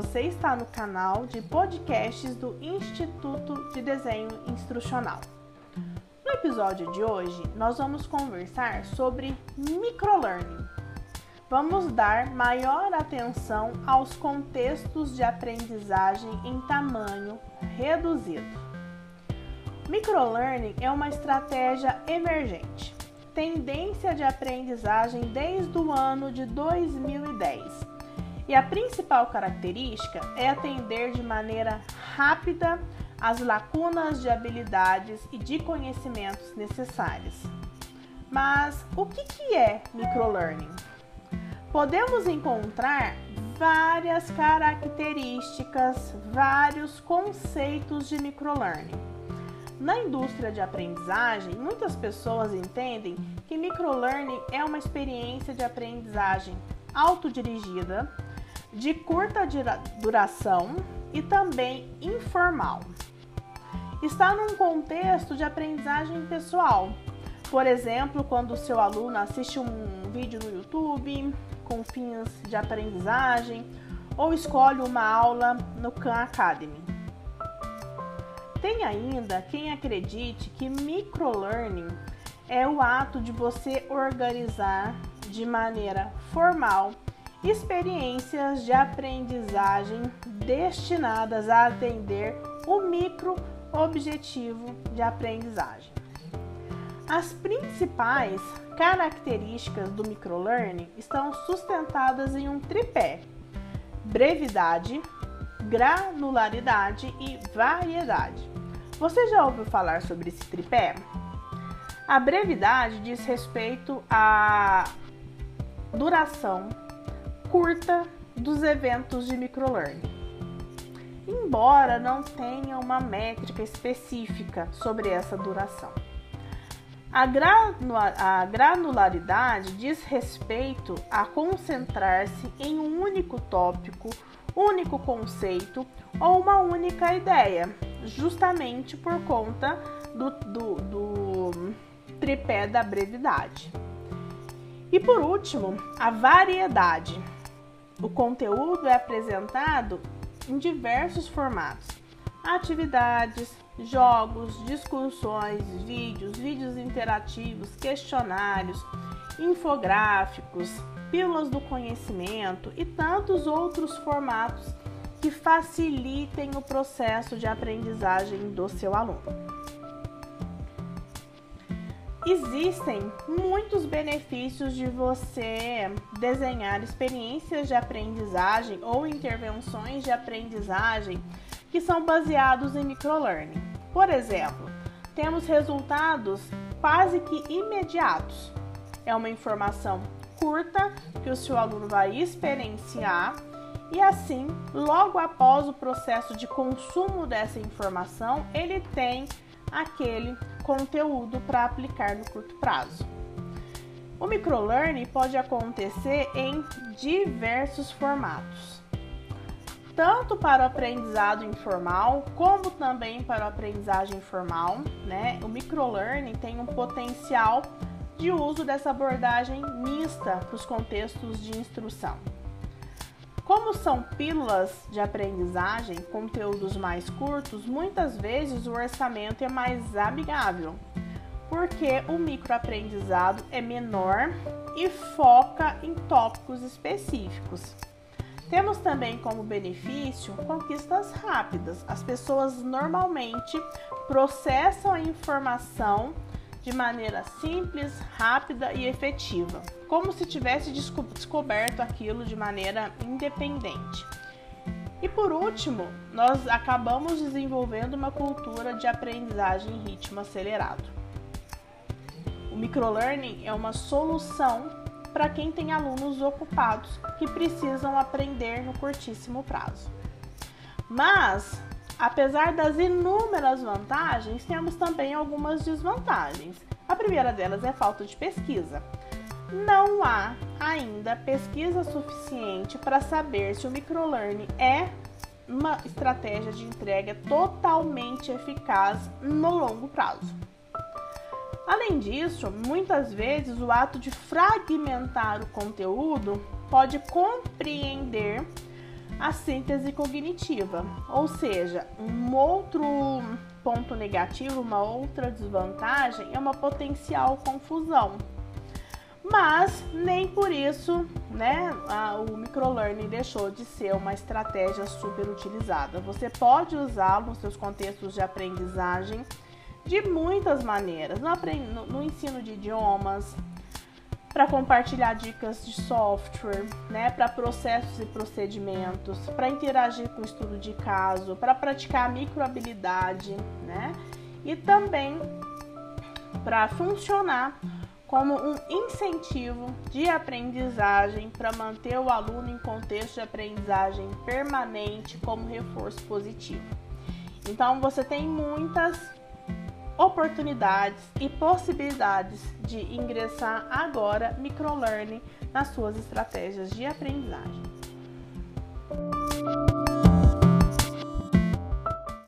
Você está no canal de podcasts do Instituto de Desenho Instrucional. No episódio de hoje, nós vamos conversar sobre microlearning. Vamos dar maior atenção aos contextos de aprendizagem em tamanho reduzido. Microlearning é uma estratégia emergente, tendência de aprendizagem desde o ano de 2010 e a principal característica é atender de maneira rápida as lacunas de habilidades e de conhecimentos necessárias. Mas o que, que é microlearning? Podemos encontrar várias características, vários conceitos de microlearning. Na indústria de aprendizagem, muitas pessoas entendem que microlearning é uma experiência de aprendizagem autodirigida de curta duração e também informal. Está num contexto de aprendizagem pessoal. Por exemplo, quando o seu aluno assiste um vídeo no YouTube com fins de aprendizagem ou escolhe uma aula no Khan Academy. Tem ainda quem acredite que microlearning é o ato de você organizar de maneira formal experiências de aprendizagem destinadas a atender o micro objetivo de aprendizagem. As principais características do microlearning estão sustentadas em um tripé: brevidade, granularidade e variedade. Você já ouviu falar sobre esse tripé? A brevidade diz respeito à duração curta dos eventos de microlearning. Embora não tenha uma métrica específica sobre essa duração. A, granularidade diz respeito a concentrar-se em um único tópico, único conceito ou uma única ideia, justamente por conta do, do, do tripé da brevidade. E por último, a variedade o conteúdo é apresentado em diversos formatos: atividades, jogos, discussões, vídeos, vídeos interativos, questionários, infográficos, pílulas do conhecimento e tantos outros formatos que facilitem o processo de aprendizagem do seu aluno. Existem muitos benefícios de você desenhar experiências de aprendizagem ou intervenções de aprendizagem que são baseados em microlearning. Por exemplo, temos resultados quase que imediatos. É uma informação curta que o seu aluno vai experienciar e assim, logo após o processo de consumo dessa informação, ele tem aquele conteúdo para aplicar no curto prazo. O microlearning pode acontecer em diversos formatos, tanto para o aprendizado informal como também para a aprendizagem formal. Né? O microlearning tem um potencial de uso dessa abordagem mista para os contextos de instrução. Como são pílulas de aprendizagem, conteúdos mais curtos, muitas vezes o orçamento é mais amigável, porque o microaprendizado é menor e foca em tópicos específicos. Temos também como benefício conquistas rápidas. As pessoas normalmente processam a informação de maneira simples, rápida e efetiva, como se tivesse descoberto aquilo de maneira independente. E por último, nós acabamos desenvolvendo uma cultura de aprendizagem em ritmo acelerado. O microlearning é uma solução para quem tem alunos ocupados que precisam aprender no curtíssimo prazo. Mas Apesar das inúmeras vantagens, temos também algumas desvantagens. A primeira delas é falta de pesquisa. Não há ainda pesquisa suficiente para saber se o microlearning é uma estratégia de entrega totalmente eficaz no longo prazo. Além disso, muitas vezes o ato de fragmentar o conteúdo pode compreender a síntese cognitiva, ou seja, um outro ponto negativo, uma outra desvantagem é uma potencial confusão. Mas nem por isso, né, a, o microlearning deixou de ser uma estratégia super utilizada. Você pode usá-lo nos seus contextos de aprendizagem de muitas maneiras, no, no, no ensino de idiomas, para compartilhar dicas de software, né, para processos e procedimentos, para interagir com estudo de caso, para praticar microhabilidade, né, e também para funcionar como um incentivo de aprendizagem para manter o aluno em contexto de aprendizagem permanente como reforço positivo. Então você tem muitas oportunidades e possibilidades de ingressar agora microlearning nas suas estratégias de aprendizagem.